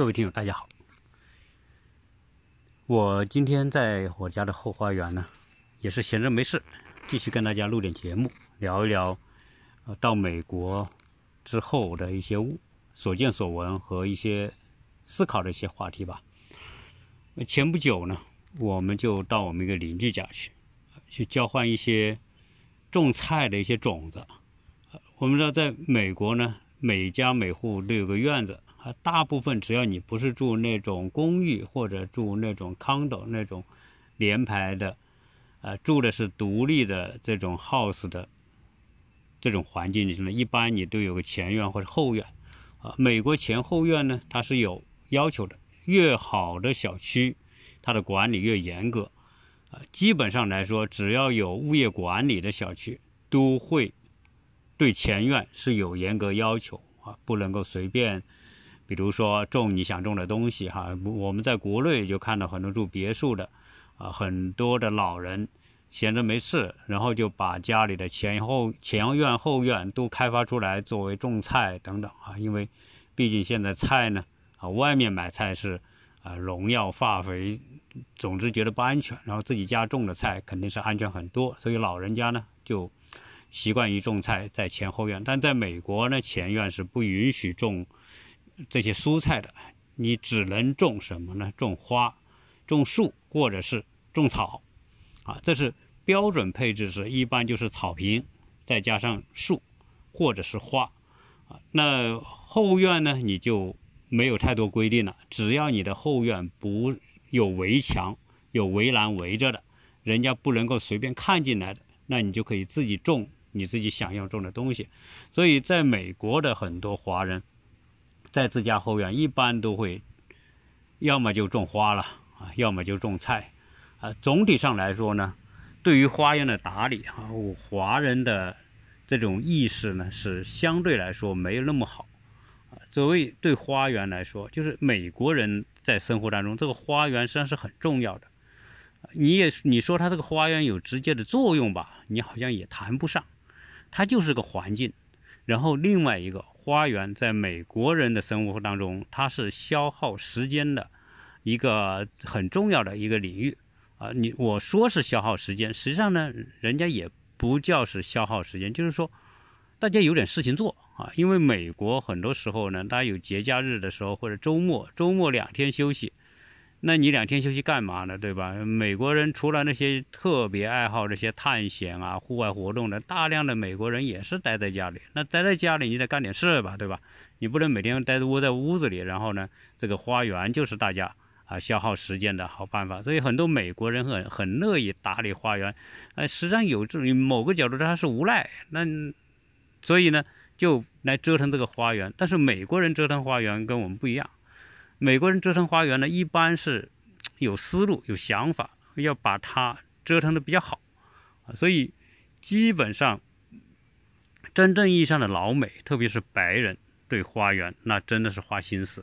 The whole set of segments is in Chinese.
各位听友，大家好。我今天在我家的后花园呢，也是闲着没事，继续跟大家录点节目，聊一聊呃到美国之后的一些所见所闻和一些思考的一些话题吧。前不久呢，我们就到我们一个邻居家去，去交换一些种菜的一些种子。我们知道，在美国呢，每家每户都有个院子。啊，大部分只要你不是住那种公寓或者住那种 condo 那种联排的，呃，住的是独立的这种 house 的这种环境里呢，一般你都有个前院或者后院。啊，美国前后院呢，它是有要求的，越好的小区，它的管理越严格。啊，基本上来说，只要有物业管理的小区，都会对前院是有严格要求啊，不能够随便。比如说种你想种的东西哈，我们在国内就看到很多住别墅的，啊，很多的老人闲着没事，然后就把家里的前后前院后院都开发出来作为种菜等等啊，因为毕竟现在菜呢啊，外面买菜是啊农药化肥，总之觉得不安全，然后自己家种的菜肯定是安全很多，所以老人家呢就习惯于种菜在前后院，但在美国呢前院是不允许种。这些蔬菜的，你只能种什么呢？种花、种树或者是种草，啊，这是标准配置，是一般就是草坪，再加上树或者是花，啊，那后院呢，你就没有太多规定了，只要你的后院不有围墙、有围栏围着的，人家不能够随便看进来的，那你就可以自己种你自己想要种的东西。所以，在美国的很多华人。在自家后院一般都会，要么就种花了啊，要么就种菜，啊，总体上来说呢，对于花园的打理啊，我华人的这种意识呢是相对来说没有那么好，啊，作为对花园来说，就是美国人在生活当中，这个花园实际上是很重要的，你也你说它这个花园有直接的作用吧，你好像也谈不上，它就是个环境，然后另外一个。花园在美国人的生活当中，它是消耗时间的一个很重要的一个领域啊。你我说是消耗时间，实际上呢，人家也不叫是消耗时间，就是说大家有点事情做啊。因为美国很多时候呢，大家有节假日的时候或者周末，周末两天休息。那你两天休息干嘛呢？对吧？美国人除了那些特别爱好这些探险啊、户外活动的，大量的美国人也是待在家里。那待在家里，你得干点事吧，对吧？你不能每天待着窝在屋子里，然后呢，这个花园就是大家啊消耗时间的好办法。所以很多美国人很很乐意打理花园，呃，实际上有这某个角度他是无赖，那所以呢就来折腾这个花园。但是美国人折腾花园跟我们不一样。美国人折腾花园呢，一般是有思路、有想法，要把它折腾的比较好啊。所以基本上真正意义上的老美，特别是白人，对花园那真的是花心思、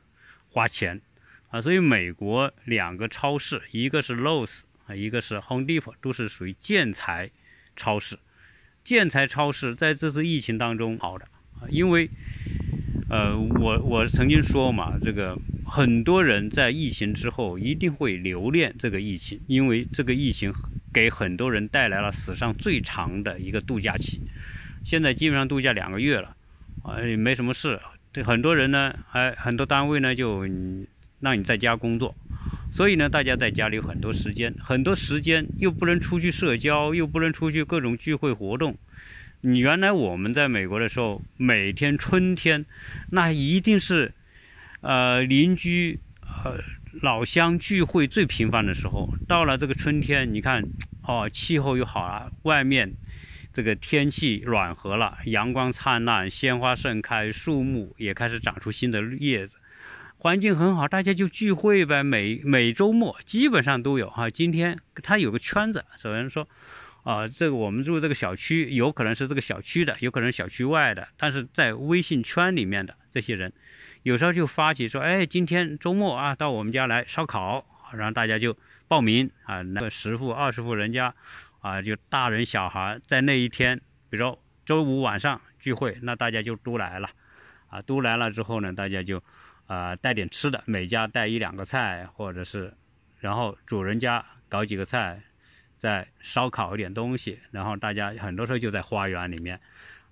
花钱啊。所以美国两个超市，一个是 Lowe's 啊，一个是 Home Depot，都是属于建材超市。建材超市在这次疫情当中好的啊，因为呃，我我曾经说嘛，这个。很多人在疫情之后一定会留恋这个疫情，因为这个疫情给很多人带来了史上最长的一个度假期。现在基本上度假两个月了，啊，也没什么事。对很多人呢，还很多单位呢就让你在家工作，所以呢，大家在家里有很多时间，很多时间又不能出去社交，又不能出去各种聚会活动。你原来我们在美国的时候，每天春天那一定是。呃，邻居呃老乡聚会最频繁的时候，到了这个春天，你看哦，气候又好了，外面这个天气暖和了，阳光灿烂，鲜花盛开，树木也开始长出新的叶子，环境很好，大家就聚会呗。每每周末基本上都有哈。今天它有个圈子，首先说啊，这个我们住这个小区，有可能是这个小区的，有可能小区外的，但是在微信圈里面的这些人。有时候就发起说，哎，今天周末啊，到我们家来烧烤，然后大家就报名啊，那个十户、二十户人家，啊，就大人小孩在那一天，比如说周五晚上聚会，那大家就都来了，啊，都来了之后呢，大家就啊带点吃的，每家带一两个菜，或者是，然后主人家搞几个菜，再烧烤一点东西，然后大家很多时候就在花园里面。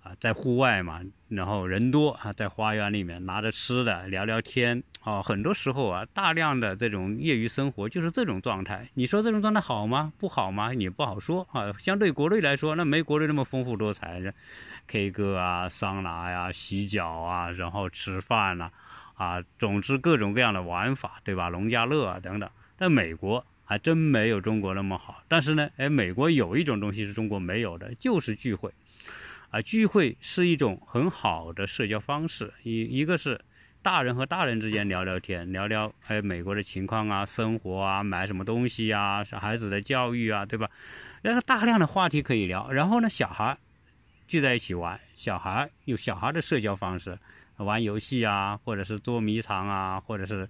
啊，在户外嘛，然后人多啊，在花园里面拿着吃的聊聊天啊，很多时候啊，大量的这种业余生活就是这种状态。你说这种状态好吗？不好吗？也不好说啊。相对国内来说，那没国内那么丰富多彩，K 歌啊、桑拿呀、洗脚啊，然后吃饭呐，啊，总之各种各样的玩法，对吧？农家乐啊等等。但美国还真没有中国那么好。但是呢，哎，美国有一种东西是中国没有的，就是聚会。啊，聚会是一种很好的社交方式。一一个是大人和大人之间聊聊天，聊聊哎美国的情况啊，生活啊，买什么东西啊，小孩子的教育啊，对吧？那个大量的话题可以聊。然后呢，小孩聚在一起玩，小孩有小孩的社交方式，玩游戏啊，或者是捉迷藏啊，或者是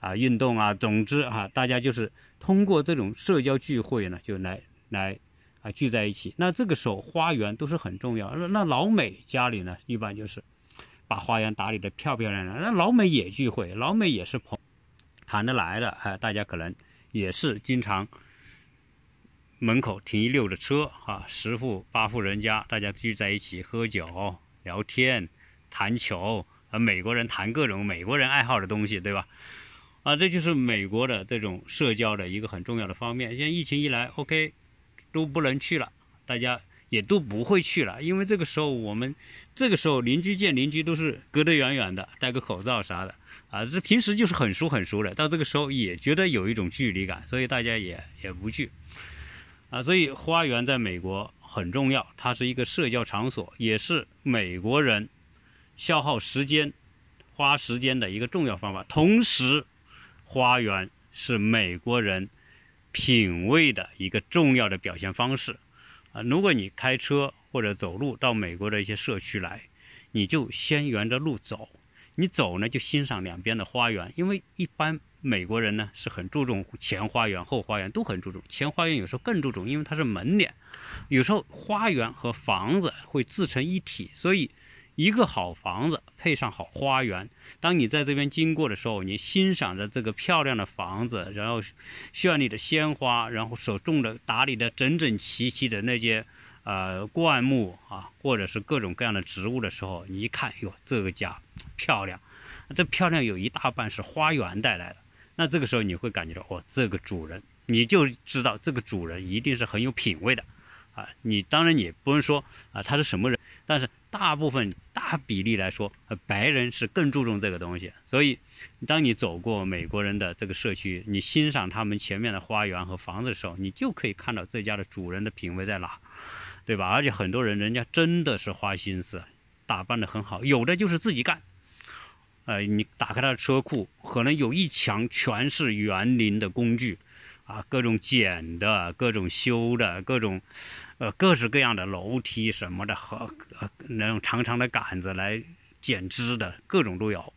啊运动啊。总之啊，大家就是通过这种社交聚会呢，就来来。啊，聚在一起，那这个时候花园都是很重要。那那老美家里呢，一般就是把花园打理的漂漂亮亮。那老美也聚会，老美也是朋谈得来的，哎，大家可能也是经常门口停一溜的车，啊，十户八户人家，大家聚在一起喝酒、聊天、谈球，和美国人谈各种美国人爱好的东西，对吧？啊，这就是美国的这种社交的一个很重要的方面。现在疫情一来，OK。都不能去了，大家也都不会去了，因为这个时候我们这个时候邻居见邻居都是隔得远远的，戴个口罩啥的啊，这平时就是很熟很熟的，到这个时候也觉得有一种距离感，所以大家也也不去啊。所以花园在美国很重要，它是一个社交场所，也是美国人消耗时间、花时间的一个重要方法。同时，花园是美国人。品味的一个重要的表现方式，啊，如果你开车或者走路到美国的一些社区来，你就先沿着路走，你走呢就欣赏两边的花园，因为一般美国人呢是很注重前花园、后花园都很注重，前花园有时候更注重，因为它是门脸，有时候花园和房子会自成一体，所以。一个好房子配上好花园，当你在这边经过的时候，你欣赏着这个漂亮的房子，然后绚丽的鲜花，然后所种的、打理的整整齐齐的那些呃灌木啊，或者是各种各样的植物的时候，你一看，哟，这个家漂亮，这漂亮有一大半是花园带来的。那这个时候你会感觉到，哦，这个主人，你就知道这个主人一定是很有品位的啊。你当然你不能说啊他是什么人，但是。大部分大比例来说，白人是更注重这个东西。所以，当你走过美国人的这个社区，你欣赏他们前面的花园和房子的时候，你就可以看到这家的主人的品味在哪，对吧？而且很多人人家真的是花心思，打扮的很好，有的就是自己干。呃，你打开他的车库，可能有一墙全是园林的工具。啊，各种剪的，各种修的，各种，呃，各式各样的楼梯什么的，和呃那种长长的杆子来剪枝的，各种都有。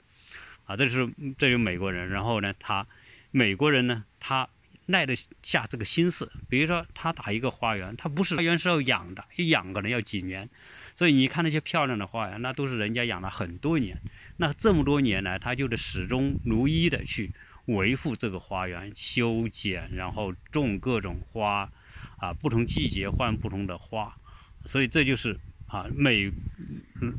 啊，这是这是美国人。然后呢，他美国人呢，他耐得下这个心思。比如说，他打一个花园，他不是花园是要养的，一养可能要几年。所以你看那些漂亮的花园，那都是人家养了很多年。那这么多年来，他就得始终如一的去。维护这个花园，修剪，然后种各种花，啊，不同季节换不同的花，所以这就是啊，美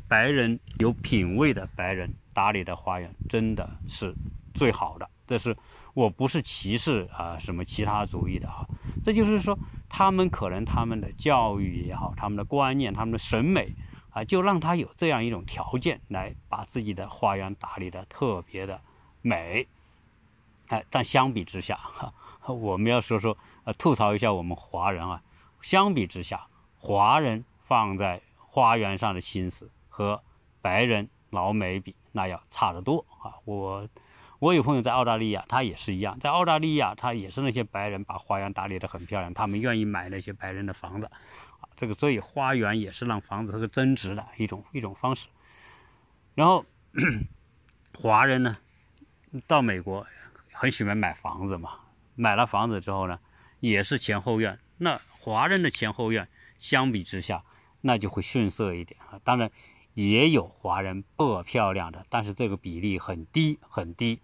白人有品位的白人打理的花园，真的是最好的。这是我不是歧视啊什么其他主义的啊，这就是说他们可能他们的教育也好，他们的观念，他们的审美啊，就让他有这样一种条件来把自己的花园打理的特别的美。哎，但相比之下，哈，我们要说说，呃，吐槽一下我们华人啊。相比之下，华人放在花园上的心思和白人老美比，那要差得多啊。我，我有朋友在澳大利亚，他也是一样，在澳大利亚，他也是那些白人把花园打理得很漂亮，他们愿意买那些白人的房子，啊，这个所以花园也是让房子这个增值的一种一种方式。然后，华人呢，到美国。很喜欢买房子嘛，买了房子之后呢，也是前后院。那华人的前后院相比之下，那就会逊色一点啊。当然，也有华人不漂亮的，但是这个比例很低很低，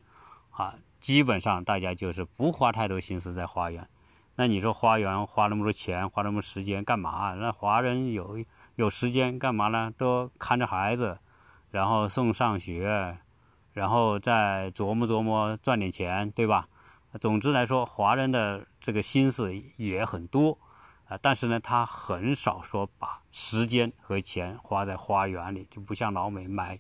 啊，基本上大家就是不花太多心思在花园。那你说花园花那么多钱，花那么多时间干嘛？那华人有有时间干嘛呢？都看着孩子，然后送上学，然后再琢磨琢磨赚点钱，对吧？总之来说，华人的这个心思也很多啊。但是呢，他很少说把时间和钱花在花园里，就不像老美买，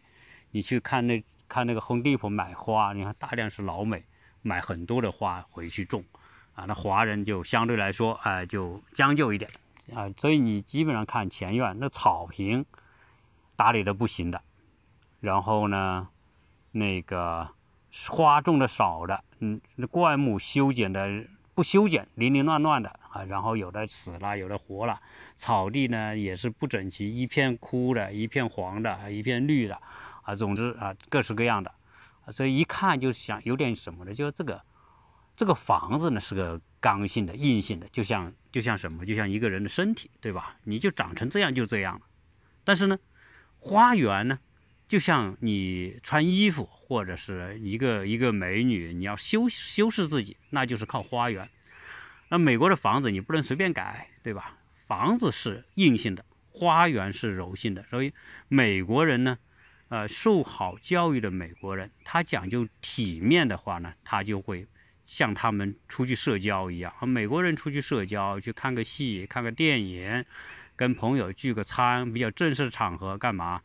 你去看那看那个 Home Depot 买花，你看大量是老美买很多的花回去种，啊，那华人就相对来说，哎，就将就一点，啊，所以你基本上看前院那草坪打理的不行的，然后呢，那个花种的少的，嗯，灌木修剪的。不修剪，零零乱乱的啊，然后有的死了，有的活了，草地呢也是不整齐，一片枯的，一片黄的，一片绿的，啊，总之啊，各式各样的，所以一看就想有点什么的，就是这个这个房子呢是个刚性的、硬性的，就像就像什么，就像一个人的身体，对吧？你就长成这样就这样了。但是呢，花园呢？就像你穿衣服，或者是一个一个美女，你要修修饰自己，那就是靠花园。那美国的房子你不能随便改，对吧？房子是硬性的，花园是柔性的。所以美国人呢，呃，受好教育的美国人，他讲究体面的话呢，他就会像他们出去社交一样。美国人出去社交，去看个戏、看个电影，跟朋友聚个餐，比较正式的场合干嘛？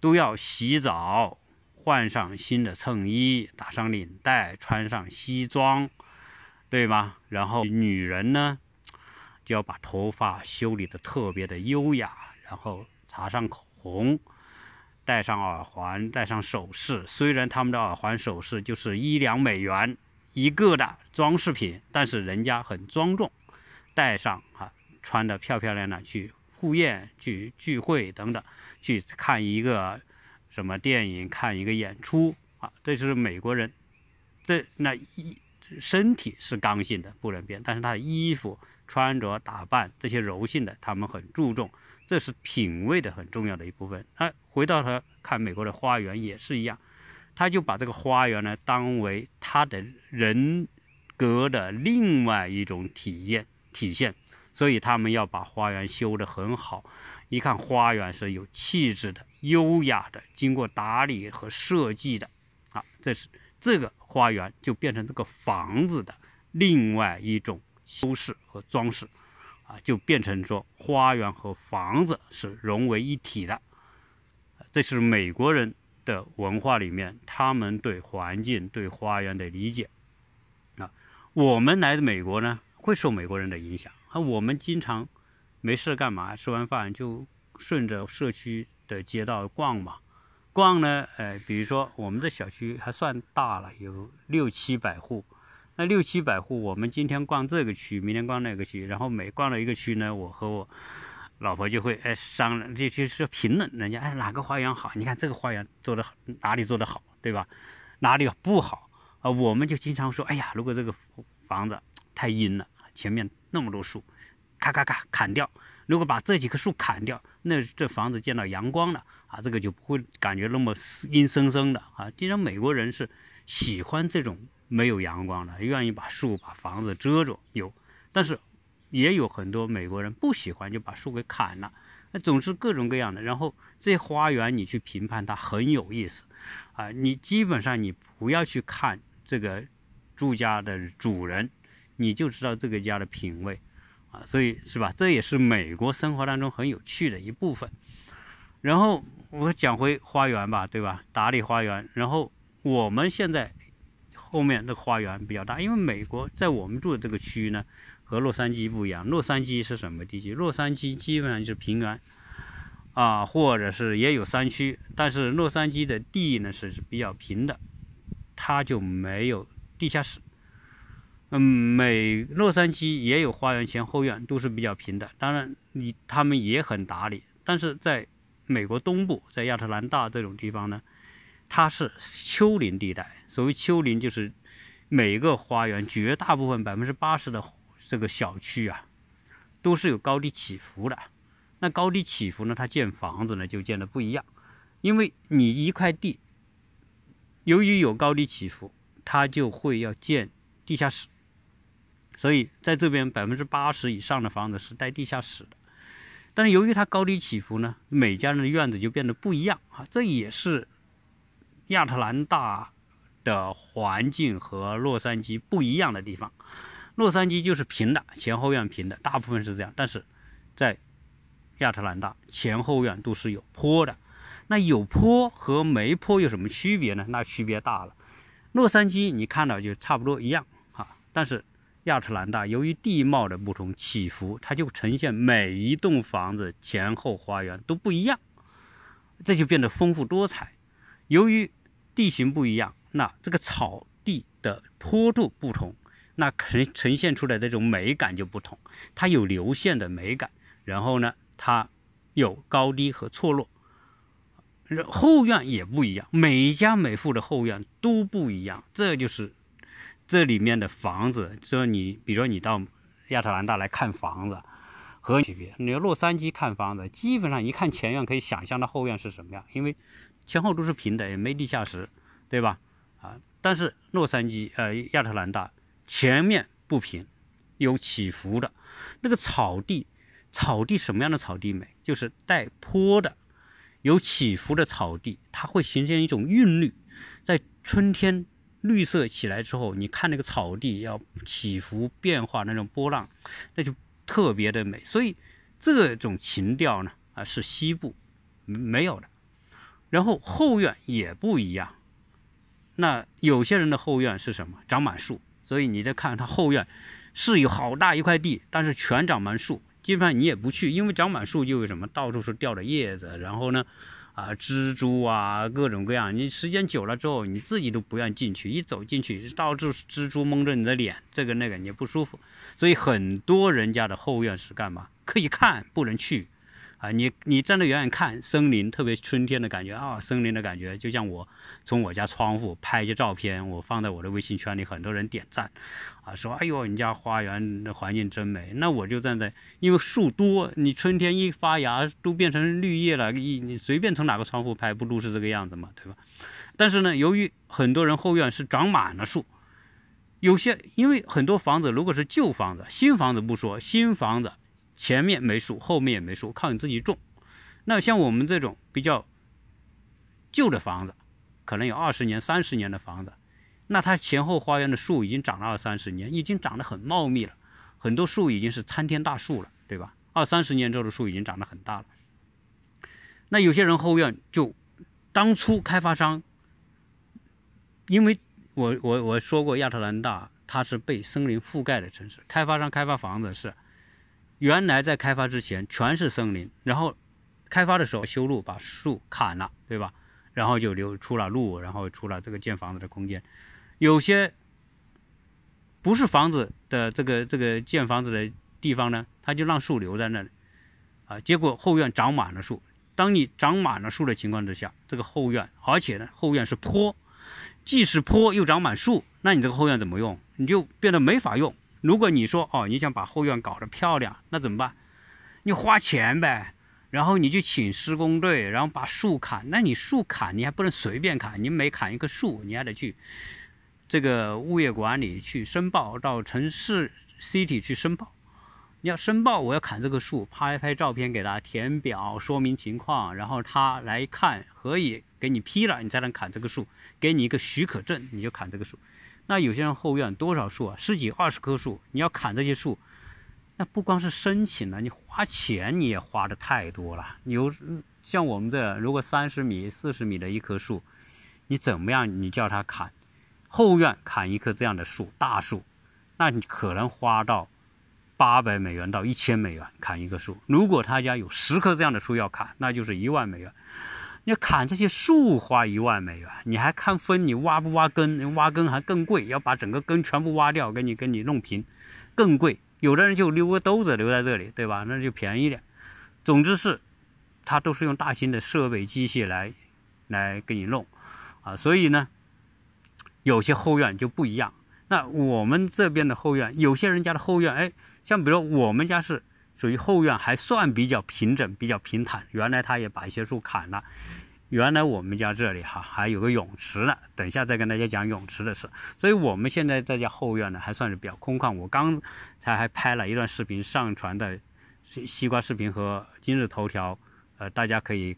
都要洗澡，换上新的衬衣，打上领带，穿上西装，对吗？然后女人呢，就要把头发修理的特别的优雅，然后擦上口红，戴上耳环，戴上首饰。虽然他们的耳环首饰就是一两美元一个的装饰品，但是人家很庄重，戴上啊，穿的漂漂亮亮去。赴宴去聚会等等，去看一个什么电影，看一个演出啊，这是美国人。这那衣身体是刚性的，不能变，但是他的衣服穿着打扮这些柔性的，他们很注重，这是品味的很重要的一部分。那回到他看美国的花园也是一样，他就把这个花园呢当为他的人格的另外一种体验体现。所以他们要把花园修得很好，一看花园是有气质的、优雅的，经过打理和设计的，啊，这是这个花园就变成这个房子的另外一种修饰和装饰，啊，就变成说花园和房子是融为一体的，这是美国人的文化里面他们对环境、对花园的理解，啊，我们来自美国呢，会受美国人的影响。啊，我们经常没事干嘛？吃完饭就顺着社区的街道逛嘛。逛呢，呃，比如说我们的小区还算大了，有六七百户。那六七百户，我们今天逛这个区，明天逛那个区，然后每逛了一个区呢，我和我老婆就会哎商量，就就是评论人家哎哪个花园好？你看这个花园做的哪里做的好，对吧？哪里不好啊？我们就经常说，哎呀，如果这个房子太阴了。前面那么多树，咔咔咔砍掉。如果把这几棵树砍掉，那这房子见到阳光了啊，这个就不会感觉那么阴森森的啊。既然美国人是喜欢这种没有阳光的，愿意把树把房子遮住，有，但是也有很多美国人不喜欢，就把树给砍了。那总是各种各样的。然后这花园你去评判它很有意思啊，你基本上你不要去看这个住家的主人。你就知道这个家的品味，啊，所以是吧？这也是美国生活当中很有趣的一部分。然后我讲回花园吧，对吧？打理花园。然后我们现在后面的花园比较大，因为美国在我们住的这个区域呢，和洛杉矶不一样。洛杉矶是什么地区？洛杉矶基本上就是平原，啊，或者是也有山区，但是洛杉矶的地呢是比较平的，它就没有地下室。嗯，美洛杉矶也有花园前后院，都是比较平的。当然，你他们也很打理。但是在美国东部，在亚特兰大这种地方呢，它是丘陵地带。所谓丘陵，就是每个花园绝大部分百分之八十的这个小区啊，都是有高低起伏的。那高低起伏呢，它建房子呢就建的不一样。因为你一块地，由于有高低起伏，它就会要建地下室，所以在这边百分之八十以上的房子是带地下室的。但是由于它高低起伏呢，每家人的院子就变得不一样啊，这也是亚特兰大的环境和洛杉矶不一样的地方。洛杉矶就是平的，前后院平的，大部分是这样。但是在亚特兰大，前后院都是有坡的。那有坡和没坡有什么区别呢？那区别大了。洛杉矶你看到就差不多一样啊，但是亚特兰大由于地貌的不同起伏，它就呈现每一栋房子前后花园都不一样，这就变得丰富多彩。由于地形不一样，那这个草地的坡度不同，那呈呈现出来的这种美感就不同。它有流线的美感，然后呢，它有高低和错落。后院也不一样，每家每户的后院都不一样，这就是这里面的房子。说你，比如说你到亚特兰大来看房子，和区别。你洛杉矶看房子，基本上一看前院可以想象到后院是什么样，因为前后都是平的，也没地下室，对吧？啊，但是洛杉矶呃亚特兰大前面不平，有起伏的，那个草地，草地什么样的草地美？就是带坡的。有起伏的草地，它会形成一种韵律。在春天绿色起来之后，你看那个草地要起伏变化那种波浪，那就特别的美。所以这种情调呢，啊是西部没有的。然后后院也不一样。那有些人的后院是什么？长满树。所以你再看他后院是有好大一块地，但是全长满树。基本上你也不去，因为长满树就有什么，到处是掉的叶子，然后呢，啊，蜘蛛啊，各种各样。你时间久了之后，你自己都不愿进去，一走进去，到处蜘蛛蒙着你的脸，这个那个你不舒服。所以很多人家的后院是干嘛？可以看，不能去。啊，你你站得远远看森林，特别春天的感觉啊，森林的感觉，就像我从我家窗户拍一些照片，我放在我的微信圈里，很多人点赞，啊，说哎呦，你家花园的环境真美。那我就站在，因为树多，你春天一发芽都变成绿叶了，你你随便从哪个窗户拍，不都是这个样子嘛，对吧？但是呢，由于很多人后院是长满了树，有些因为很多房子如果是旧房子，新房子不说，新房子。前面没树，后面也没树，靠你自己种。那像我们这种比较旧的房子，可能有二十年、三十年的房子，那它前后花园的树已经长了二三十年，已经长得很茂密了，很多树已经是参天大树了，对吧？二三十年之后的树已经长得很大了。那有些人后院就当初开发商，因为我我我说过亚特兰大它是被森林覆盖的城市，开发商开发房子是。原来在开发之前全是森林，然后开发的时候修路把树砍了，对吧？然后就留出了路，然后出了这个建房子的空间。有些不是房子的这个这个建房子的地方呢，他就让树留在那里啊。结果后院长满了树。当你长满了树的情况之下，这个后院，而且呢后院是坡，既是坡又长满树，那你这个后院怎么用？你就变得没法用。如果你说哦，你想把后院搞得漂亮，那怎么办？你花钱呗，然后你就请施工队，然后把树砍。那你树砍，你还不能随便砍，你每砍一棵树，你还得去这个物业管理去申报，到城市 city 去申报。你要申报，我要砍这个树，拍拍照片给他填表说明情况，然后他来看，可以给你批了，你才能砍这个树，给你一个许可证，你就砍这个树。那有些人后院多少树啊？十几二十棵树，你要砍这些树，那不光是申请了，你花钱你也花的太多了。你有像我们这，如果三十米、四十米的一棵树，你怎么样？你叫他砍后院砍一棵这样的树，大树，那你可能花到八百美元到一千美元砍一棵树。如果他家有十棵这样的树要砍，那就是一万美元。你砍这些树花一万美元，你还看分你挖不挖根？挖根还更贵，要把整个根全部挖掉，给你给你弄平，更贵。有的人就留个兜子留在这里，对吧？那就便宜点。总之是，它都是用大型的设备机械来来给你弄啊。所以呢，有些后院就不一样。那我们这边的后院，有些人家的后院，哎，像比如我们家是。属于后院还算比较平整、比较平坦。原来他也把一些树砍了，原来我们家这里哈还有个泳池呢，等一下再跟大家讲泳池的事。所以我们现在这家后院呢还算是比较空旷。我刚才还拍了一段视频上传的西西瓜视频和今日头条，呃，大家可以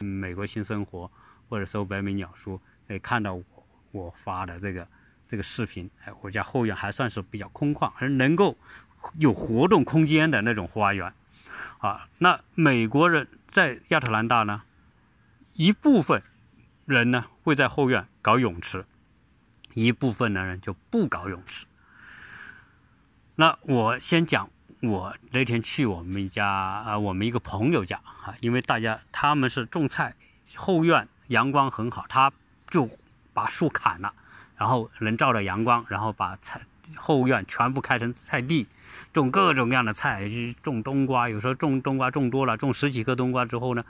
美国新生活或者搜北美鸟叔可以看到我我发的这个这个视频。哎，我家后院还算是比较空旷，而能够有活动空间的那种花园。啊，那美国人在亚特兰大呢？一部分人呢会在后院搞泳池，一部分的人就不搞泳池。那我先讲，我那天去我们家啊，我们一个朋友家啊，因为大家他们是种菜，后院阳光很好，他就把树砍了，然后能照到阳光，然后把菜后院全部开成菜地。种各种各样的菜，种冬瓜，有时候种冬瓜种多了，种十几颗冬瓜之后呢，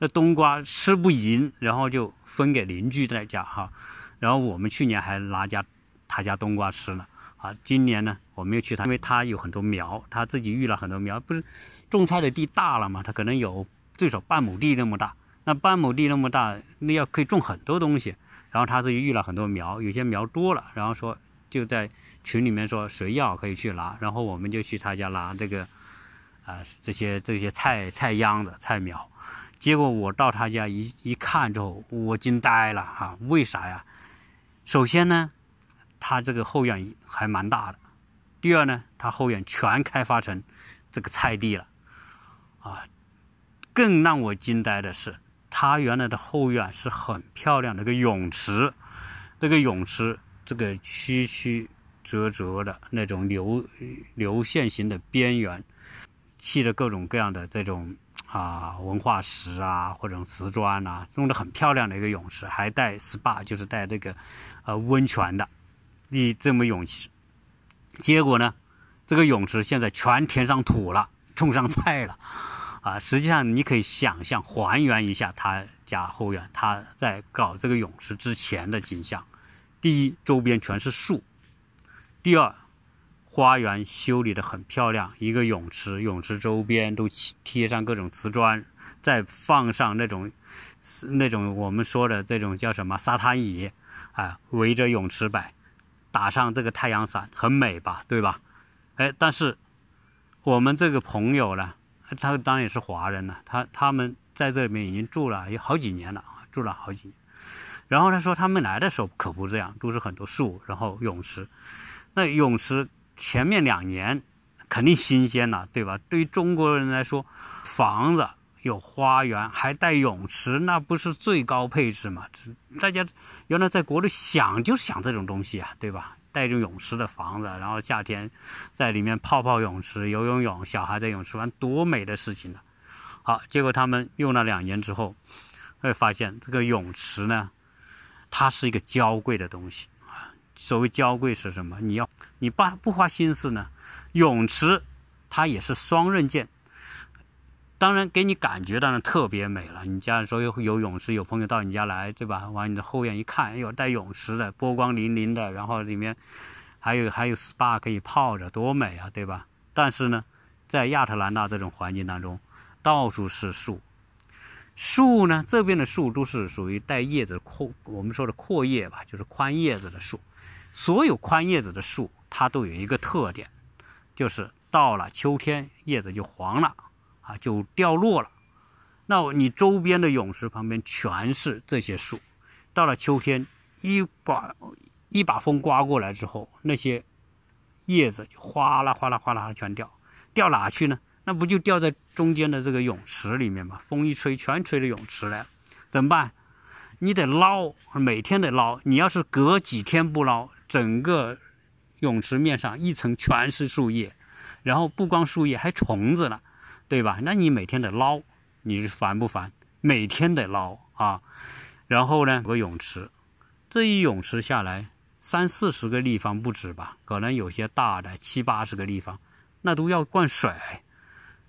那冬瓜吃不赢，然后就分给邻居在家哈。然后我们去年还拿家他家冬瓜吃了啊。今年呢，我们又去他，因为他有很多苗，他自己育了很多苗，不是种菜的地大了嘛，他可能有最少半亩地那么大。那半亩地那么大，那要可以种很多东西。然后他自己育了很多苗，有些苗多了，然后说。就在群里面说谁要可以去拿，然后我们就去他家拿这个，啊这些这些菜菜秧子菜苗，结果我到他家一一看之后，我惊呆了哈！为啥呀？首先呢，他这个后院还蛮大的；第二呢，他后院全开发成这个菜地了，啊，更让我惊呆的是，他原来的后院是很漂亮的个泳池，这个泳池。这个曲曲折折的那种流流线型的边缘，砌着各种各样的这种啊文化石啊或者瓷砖啊，弄得很漂亮的一个泳池，还带 SPA，就是带这个呃温泉的，一这么泳池。结果呢，这个泳池现在全填上土了，种上菜了，啊，实际上你可以想象还原一下他家后院他在搞这个泳池之前的景象。第一，周边全是树；第二，花园修理的很漂亮，一个泳池，泳池周边都贴上各种瓷砖，再放上那种那种我们说的这种叫什么沙滩椅啊，围着泳池摆，打上这个太阳伞，很美吧，对吧？哎，但是我们这个朋友呢，他当然也是华人了，他他们在这里面已经住了有好几年了住了好几年。然后他说，他们来的时候可不这样，都是很多树，然后泳池。那泳池前面两年肯定新鲜了，对吧？对于中国人来说，房子有花园还带泳池，那不是最高配置吗？大家原来在国内想就想这种东西啊，对吧？带着泳池的房子，然后夏天在里面泡泡泳池、游泳泳，小孩在泳池玩，多美的事情呢！好，结果他们用了两年之后，会发现这个泳池呢。它是一个娇贵的东西啊！所谓娇贵是什么？你要你不不花心思呢？泳池它也是双刃剑，当然给你感觉当然特别美了。你家说有有泳池，有朋友到你家来，对吧？往你的后院一看，哎呦，带泳池的，波光粼粼的，然后里面还有还有 SPA 可以泡着，多美啊，对吧？但是呢，在亚特兰大这种环境当中，到处是树。树呢，这边的树都是属于带叶子阔，我们说的阔叶吧，就是宽叶子的树。所有宽叶子的树，它都有一个特点，就是到了秋天叶子就黄了，啊，就掉落了。那你周边的泳池旁边全是这些树，到了秋天一刮一把风刮过来之后，那些叶子就哗啦哗啦哗啦全掉，掉哪去呢？那不就掉在中间的这个泳池里面吗？风一吹，全吹到泳池来了，怎么办？你得捞，每天得捞。你要是隔几天不捞，整个泳池面上一层全是树叶，然后不光树叶，还虫子了，对吧？那你每天得捞，你烦不烦？每天得捞啊。然后呢，有个泳池，这一泳池下来三四十个立方不止吧？可能有些大的七八十个立方，那都要灌水。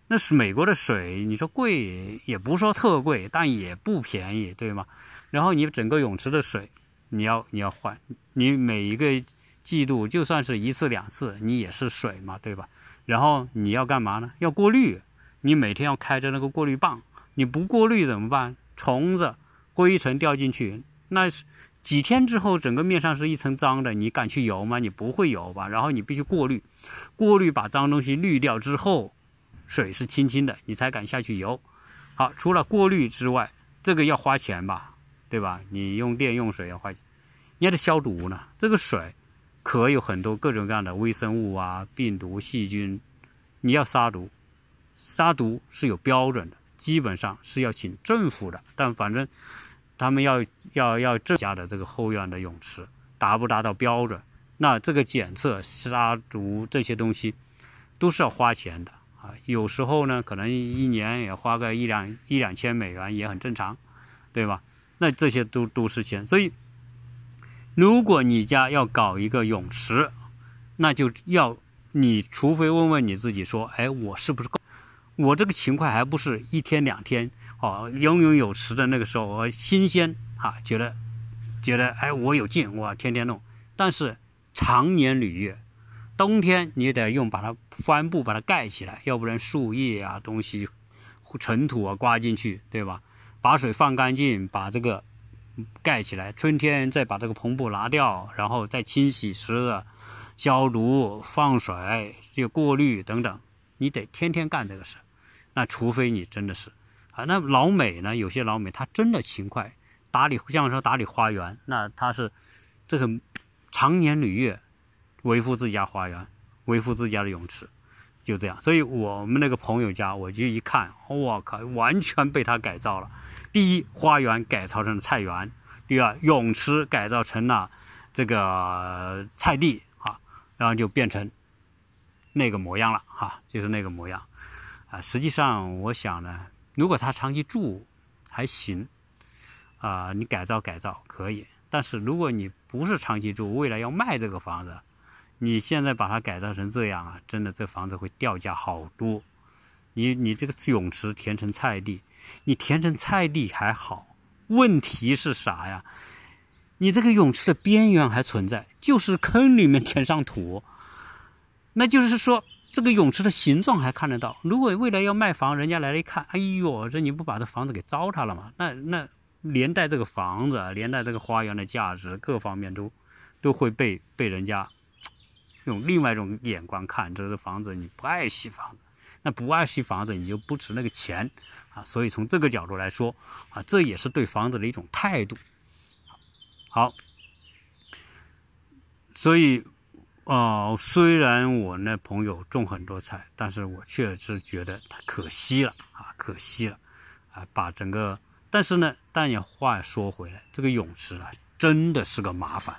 那是美国的水，你说贵也不说特贵，但也不便宜，对吗？然后你整个泳池的水，你要你要换，你每一个季度就算是一次两次，你也是水嘛，对吧？然后你要干嘛呢？要过滤，你每天要开着那个过滤棒，你不过滤怎么办？虫子灰尘掉进去，那是几天之后，整个面上是一层脏的，你敢去游吗？你不会游吧？然后你必须过滤，过滤把脏东西滤掉之后，水是清清的，你才敢下去游。好，除了过滤之外，这个要花钱吧，对吧？你用电用水要花钱，你还得消毒呢。这个水可有很多各种各样的微生物啊、病毒、细菌，你要杀毒，杀毒是有标准的，基本上是要请政府的，但反正。他们要要要这家的这个后院的泳池达不达到标准？那这个检测、杀毒这些东西都是要花钱的啊。有时候呢，可能一年也花个一两一两千美元也很正常，对吧？那这些都都是钱。所以，如果你家要搞一个泳池，那就要你除非问问你自己说，哎，我是不是够？我这个勤快还不是一天两天。哦，拥有泳池的那个时候，我新鲜哈，觉得觉得哎，我有劲，我天天弄。但是长年累月，冬天你得用把它帆布把它盖起来，要不然树叶啊东西、尘土啊刮进去，对吧？把水放干净，把这个盖起来。春天再把这个篷布拿掉，然后再清洗、湿的、消毒、放水、就过滤等等，你得天天干这个事。那除非你真的是。啊，那老美呢？有些老美他真的勤快，打理像说打理花园，那他是这个长年累月维护自家花园，维护自家的泳池，就这样。所以我们那个朋友家，我就一看，我靠，完全被他改造了。第一，花园改造成了菜园；第二，泳池改造成了这个菜地啊，然后就变成那个模样了哈，就是那个模样啊。实际上，我想呢。如果他长期住还行，啊，你改造改造可以。但是如果你不是长期住，未来要卖这个房子，你现在把它改造成这样啊，真的这房子会掉价好多。你你这个泳池填成菜地，你填成菜地还好，问题是啥呀？你这个泳池的边缘还存在，就是坑里面填上土，那就是说。这个泳池的形状还看得到。如果未来要卖房，人家来了一看，哎呦，这你不把这房子给糟蹋了吗？那那连带这个房子，连带这个花园的价值，各方面都都会被被人家用另外一种眼光看。这个房子你不爱惜房子，那不爱惜房子，你就不值那个钱啊。所以从这个角度来说啊，这也是对房子的一种态度。好，所以。哦，虽然我那朋友种很多菜，但是我确实觉得他可惜了啊，可惜了啊，把整个，但是呢，但也话说回来，这个泳池啊，真的是个麻烦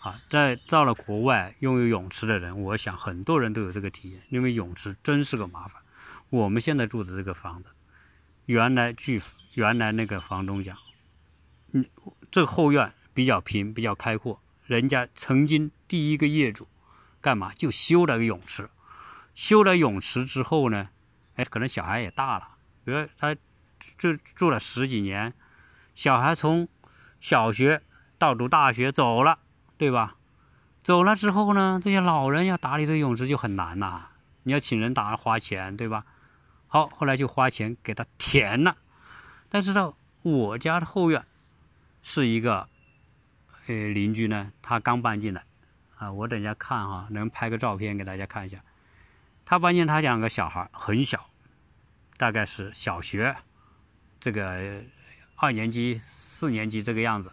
啊。在到了国外拥有泳池的人，我想很多人都有这个体验，因为泳池真是个麻烦。我们现在住的这个房子，原来据原来那个房东讲，嗯，这后院比较平，比较开阔。人家曾经第一个业主，干嘛就修了个泳池，修了泳池之后呢，哎，可能小孩也大了，比如他住住了十几年，小孩从小学到读大学走了，对吧？走了之后呢，这些老人要打理这个泳池就很难呐，你要请人打花钱，对吧？好，后来就花钱给他填了，但是到我家的后院是一个。呃，邻居呢，他刚搬进来，啊，我等一下看哈，能拍个照片给大家看一下。他搬进，他两个小孩很小，大概是小学，这个二年级、四年级这个样子。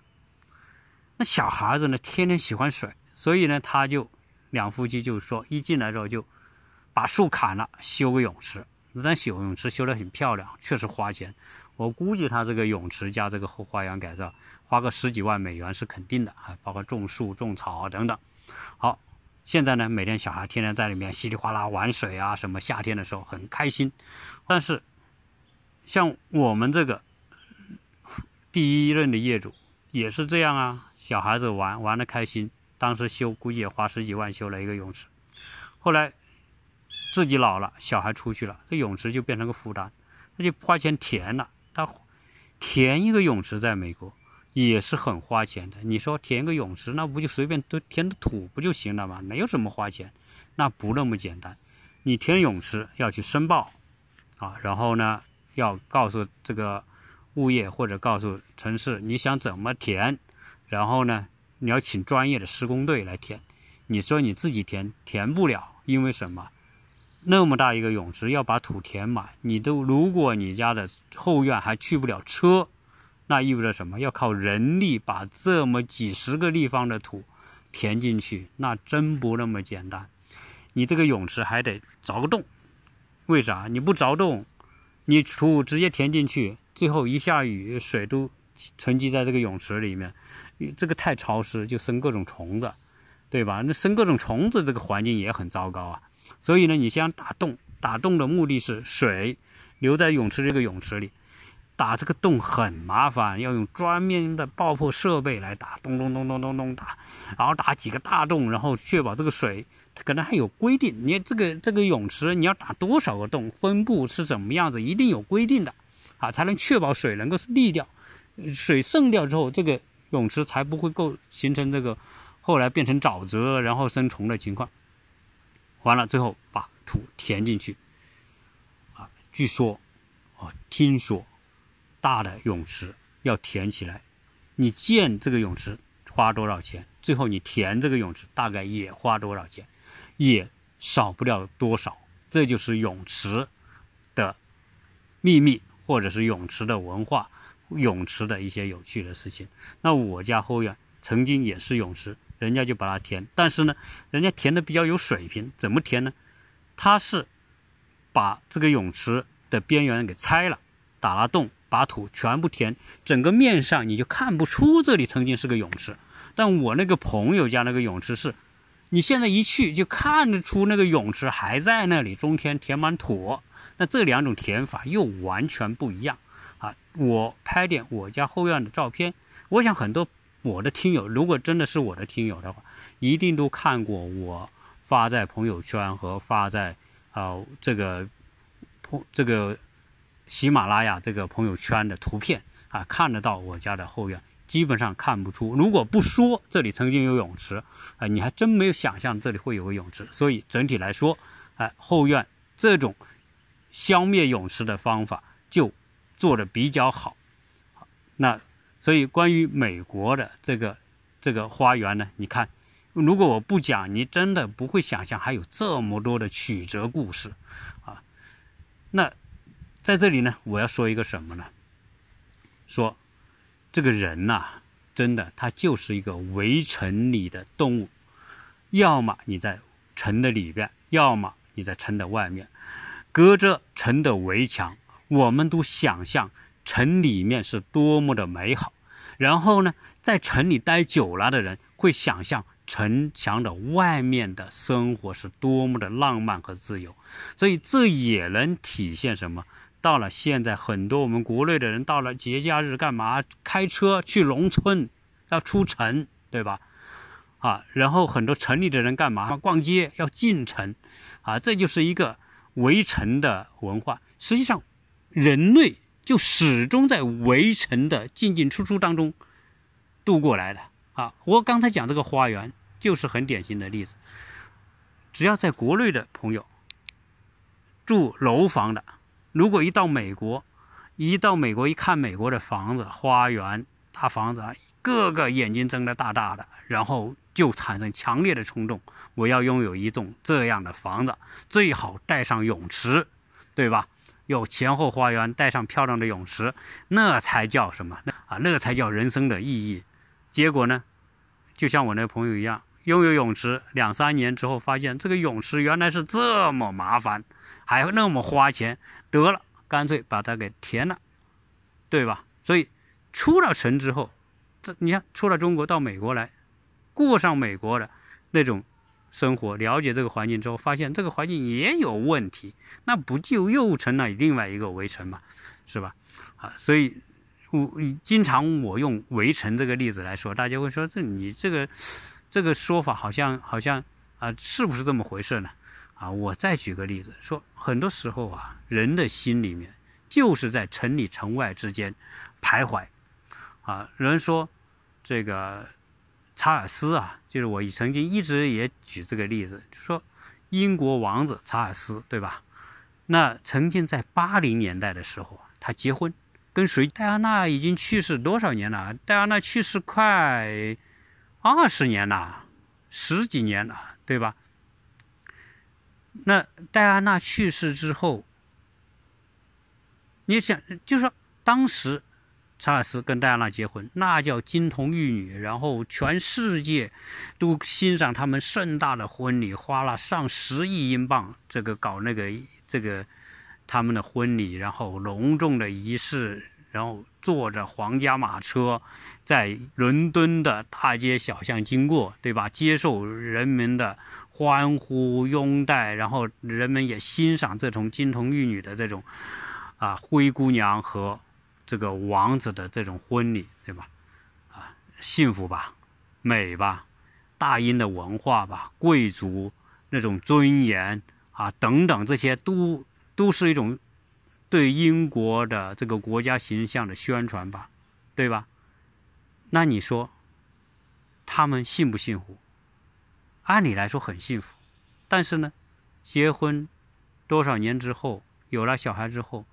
那小孩子呢，天天喜欢水，所以呢，他就两夫妻就说，一进来之后就把树砍了，修个泳池。但修泳池修得很漂亮，确实花钱。我估计他这个泳池加这个后花园改造。花个十几万美元是肯定的啊，包括种树、种草等等。好，现在呢，每天小孩天天在里面稀里哗啦玩水啊，什么夏天的时候很开心。但是，像我们这个第一任的业主也是这样啊，小孩子玩玩的开心，当时修估计也花十几万修了一个泳池。后来自己老了，小孩出去了，这泳池就变成个负担，那就花钱填了。他填一个泳池在美国。也是很花钱的。你说填个泳池，那不就随便都填的土不就行了吗？没有什么花钱，那不那么简单。你填泳池要去申报，啊，然后呢要告诉这个物业或者告诉城市你想怎么填，然后呢，你要请专业的施工队来填。你说你自己填填不了，因为什么？那么大一个泳池要把土填满，你都如果你家的后院还去不了车，那意味着什么？要靠人力把这么几十个立方的土填进去，那真不那么简单。你这个泳池还得凿个洞，为啥？你不凿洞，你土直接填进去。最后一下雨，水都沉积在这个泳池里面，这个太潮湿，就生各种虫子，对吧？那生各种虫子，这个环境也很糟糕啊。所以呢，你先打洞，打洞的目的是水留在泳池这个泳池里，打这个洞很麻烦，要用专门的爆破设备来打，咚咚咚咚咚咚打，然后打几个大洞，然后确保这个水，可能还有规定，你这个这个泳池你要打多少个洞，分布是怎么样子，一定有规定的。啊，才能确保水能够是沥掉，水渗掉之后，这个泳池才不会构形成这个后来变成沼泽，然后生虫的情况。完了，最后把土填进去。啊，据说，哦，听说，大的泳池要填起来，你建这个泳池花多少钱，最后你填这个泳池大概也花多少钱，也少不了多少。这就是泳池的秘密。或者是泳池的文化，泳池的一些有趣的事情。那我家后院曾经也是泳池，人家就把它填，但是呢，人家填的比较有水平。怎么填呢？他是把这个泳池的边缘给拆了，打了洞，把土全部填，整个面上你就看不出这里曾经是个泳池。但我那个朋友家那个泳池是，你现在一去就看得出那个泳池还在那里，中间填满土。那这两种填法又完全不一样！我拍点我家后院的照片，我想很多我的听友，如果真的是我的听友的话，一定都看过我发在朋友圈和发在啊这个朋这个喜马拉雅这个朋友圈的图片啊，看得到我家的后院，基本上看不出。如果不说这里曾经有泳池啊，你还真没有想象这里会有个泳池。所以整体来说，哎，后院这种。消灭泳池的方法就做的比较好，那所以关于美国的这个这个花园呢，你看，如果我不讲，你真的不会想象还有这么多的曲折故事啊。那在这里呢，我要说一个什么呢？说这个人呐，真的他就是一个围城里的动物，要么你在城的里边，要么你在城的外面。隔着城的围墙，我们都想象城里面是多么的美好。然后呢，在城里待久了的人会想象城墙的外面的生活是多么的浪漫和自由。所以这也能体现什么？到了现在，很多我们国内的人到了节假日干嘛？开车去农村，要出城，对吧？啊，然后很多城里的人干嘛？逛街要进城，啊，这就是一个。围城的文化，实际上，人类就始终在围城的进进出出当中度过来的啊！我刚才讲这个花园就是很典型的例子。只要在国内的朋友住楼房的，如果一到美国，一到美国一看美国的房子、花园、大房子啊，个个眼睛睁得大大的，然后。就产生强烈的冲动，我要拥有一栋这样的房子，最好带上泳池，对吧？有前后花园，带上漂亮的泳池，那才叫什么？那啊，那才叫人生的意义。结果呢，就像我那个朋友一样，拥有泳池两三年之后，发现这个泳池原来是这么麻烦，还那么花钱，得了，干脆把它给填了，对吧？所以出了城之后，这你看，出了中国到美国来。过上美国的那种生活，了解这个环境之后，发现这个环境也有问题，那不就又成了另外一个围城嘛，是吧？啊，所以我经常我用围城这个例子来说，大家会说这你这个这个说法好像好像啊，是不是这么回事呢？啊，我再举个例子，说很多时候啊，人的心里面就是在城里城外之间徘徊，啊，人说这个。查尔斯啊，就是我曾经一直也举这个例子，就说英国王子查尔斯，对吧？那曾经在八零年代的时候，他结婚跟谁？戴安娜已经去世多少年了？戴安娜去世快二十年了，十几年了，对吧？那戴安娜去世之后，你想，就是说当时查尔斯跟戴安娜结婚，那叫金童玉女，然后全世界都欣赏他们盛大的婚礼，花了上十亿英镑，这个搞那个这个他们的婚礼，然后隆重的仪式，然后坐着皇家马车在伦敦的大街小巷经过，对吧？接受人们的。欢呼拥戴，然后人们也欣赏这种金童玉女的这种啊灰姑娘和这个王子的这种婚礼，对吧？啊，幸福吧，美吧，大英的文化吧，贵族那种尊严啊等等，这些都都是一种对英国的这个国家形象的宣传吧，对吧？那你说他们幸不幸福？按理来说很幸福，但是呢，结婚多少年之后，有了小孩之后，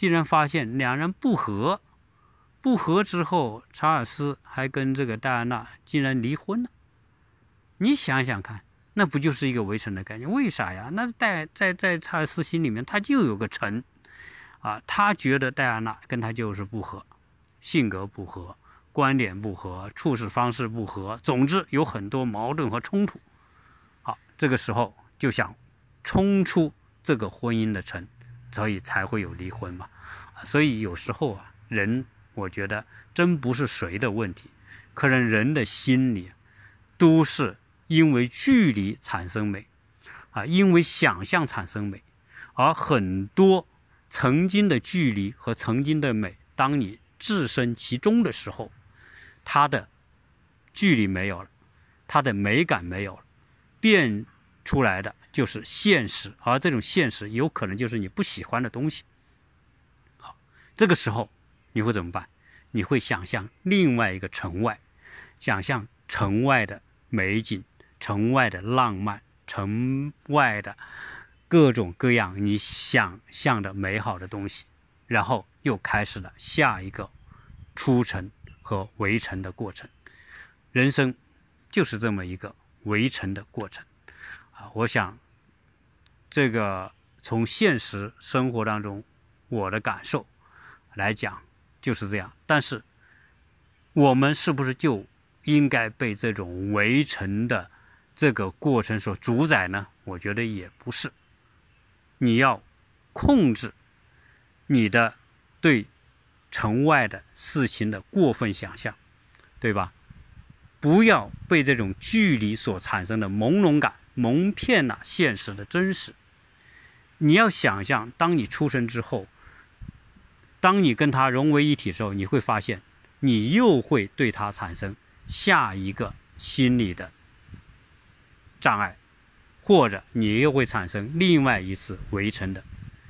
竟然发现两人不和，不和之后，查尔斯还跟这个戴安娜竟然离婚了。你想想看，那不就是一个围城的概念？为啥呀？那戴在在查尔斯心里面，他就有个城，啊，他觉得戴安娜跟他就是不合，性格不合，观点不合，处事方式不合，总之有很多矛盾和冲突。好这个时候就想冲出这个婚姻的城，所以才会有离婚嘛。所以有时候啊，人我觉得真不是谁的问题，可能人的心里都是因为距离产生美啊，因为想象产生美，而很多曾经的距离和曾经的美，当你置身其中的时候，它的距离没有了，它的美感没有了。变出来的就是现实，而这种现实有可能就是你不喜欢的东西。好，这个时候你会怎么办？你会想象另外一个城外，想象城外的美景、城外的浪漫、城外的各种各样你想象的美好的东西，然后又开始了下一个出城和围城的过程。人生就是这么一个。围城的过程，我想，这个从现实生活当中我的感受来讲就是这样。但是，我们是不是就应该被这种围城的这个过程所主宰呢？我觉得也不是。你要控制你的对城外的事情的过分想象，对吧？不要被这种距离所产生的朦胧感蒙骗了现实的真实。你要想象，当你出生之后，当你跟他融为一体之后，你会发现，你又会对他产生下一个心理的障碍，或者你又会产生另外一次围城的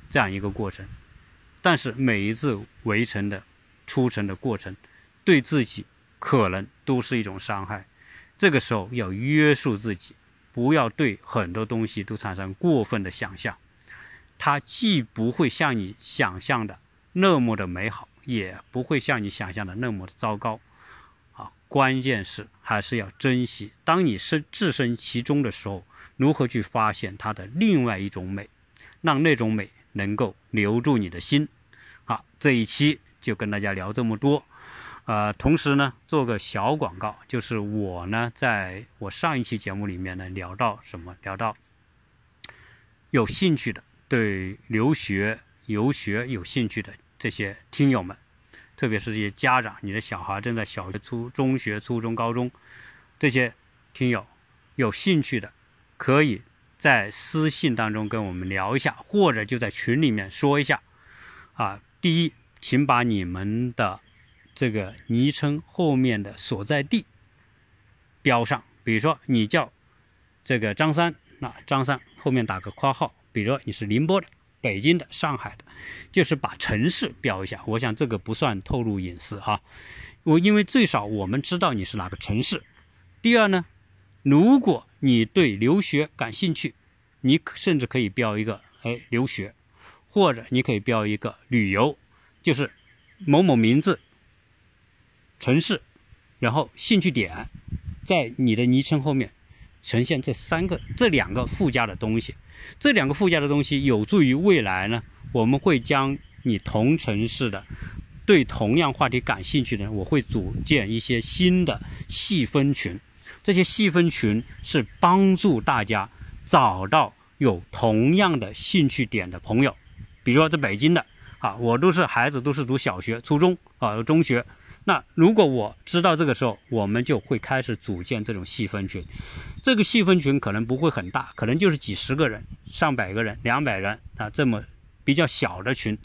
这样一个过程。但是每一次围城的出城的过程，对自己。可能都是一种伤害，这个时候要约束自己，不要对很多东西都产生过分的想象。它既不会像你想象的那么的美好，也不会像你想象的那么的糟糕。啊，关键是还是要珍惜。当你身置身其中的时候，如何去发现它的另外一种美，让那种美能够留住你的心。好，这一期就跟大家聊这么多。呃，同时呢，做个小广告，就是我呢，在我上一期节目里面呢，聊到什么？聊到有兴趣的，对留学、游学有兴趣的这些听友们，特别是这些家长，你的小孩正在小学、初中学、初中、高中，这些听友有兴趣的，可以在私信当中跟我们聊一下，或者就在群里面说一下。啊，第一，请把你们的。这个昵称后面的所在地标上，比如说你叫这个张三，那张三后面打个括号，比如说你是宁波的、北京的、上海的，就是把城市标一下。我想这个不算透露隐私啊，我因为最少我们知道你是哪个城市。第二呢，如果你对留学感兴趣，你甚至可以标一个哎留学，或者你可以标一个旅游，就是。某某名字、城市，然后兴趣点，在你的昵称后面呈现这三个、这两个附加的东西。这两个附加的东西有助于未来呢，我们会将你同城市的、对同样话题感兴趣的人，我会组建一些新的细分群。这些细分群是帮助大家找到有同样的兴趣点的朋友。比如说在北京的啊，我都是孩子都是读小学、初中啊、中学。那如果我知道这个时候，我们就会开始组建这种细分群。这个细分群可能不会很大，可能就是几十个人、上百个人、两百人啊，这么比较小的群。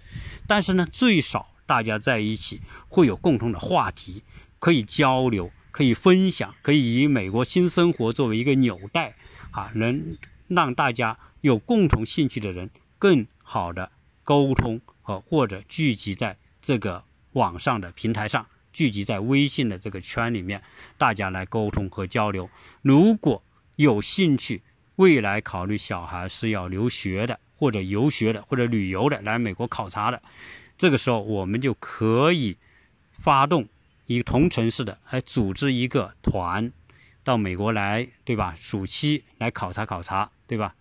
但是呢，最少大家在一起会有共同的话题，可以交流，可以分享，可以以美国新生活作为一个纽带啊，能让大家有共同兴趣的人更好的沟通和或者聚集在这个网上的平台上。聚集在微信的这个圈里面，大家来沟通和交流。如果有兴趣，未来考虑小孩是要留学的，或者游学的，或者旅游的，来美国考察的，这个时候我们就可以发动一个同城市的，来组织一个团到美国来，对吧？暑期来考察考察，对吧？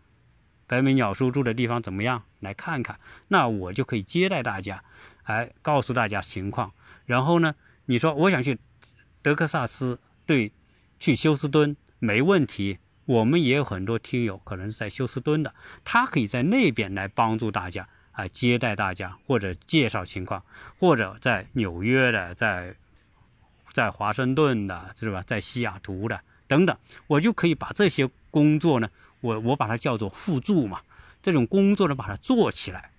白眉鸟叔住的地方怎么样？来看看，那我就可以接待大家，来告诉大家情况，然后呢？你说我想去德克萨斯，对，去休斯敦没问题。我们也有很多听友可能是在休斯敦的，他可以在那边来帮助大家啊，接待大家或者介绍情况，或者在纽约的，在在华盛顿的，是吧？在西雅图的等等，我就可以把这些工作呢，我我把它叫做互助嘛，这种工作呢把它做起来，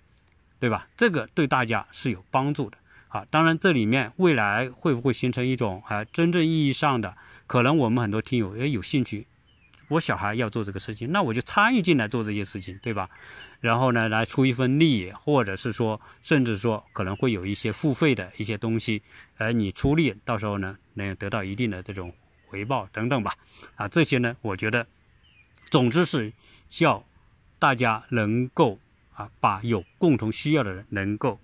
对吧？这个对大家是有帮助的。啊，当然，这里面未来会不会形成一种啊真正意义上的？可能我们很多听友也有兴趣，我小孩要做这个事情，那我就参与进来做这些事情，对吧？然后呢，来出一份力，或者是说，甚至说可能会有一些付费的一些东西，而你出力，到时候呢能得到一定的这种回报等等吧。啊，这些呢，我觉得，总之是需要大家能够啊，把有共同需要的人能够。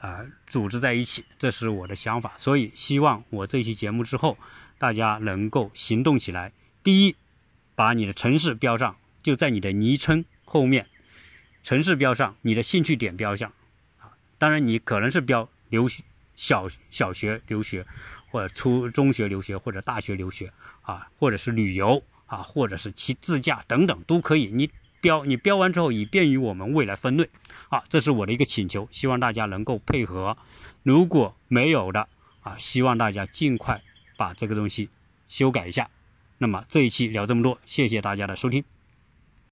啊，组织在一起，这是我的想法。所以希望我这期节目之后，大家能够行动起来。第一，把你的城市标上，就在你的昵称后面，城市标上，你的兴趣点标上。啊，当然你可能是标留学小小学留学，或者初中学留学，或者大学留学，啊，或者是旅游，啊，或者是骑自驾等等都可以。你。标你标完之后，以便于我们未来分类。啊，这是我的一个请求，希望大家能够配合。如果没有的啊，希望大家尽快把这个东西修改一下。那么这一期聊这么多，谢谢大家的收听。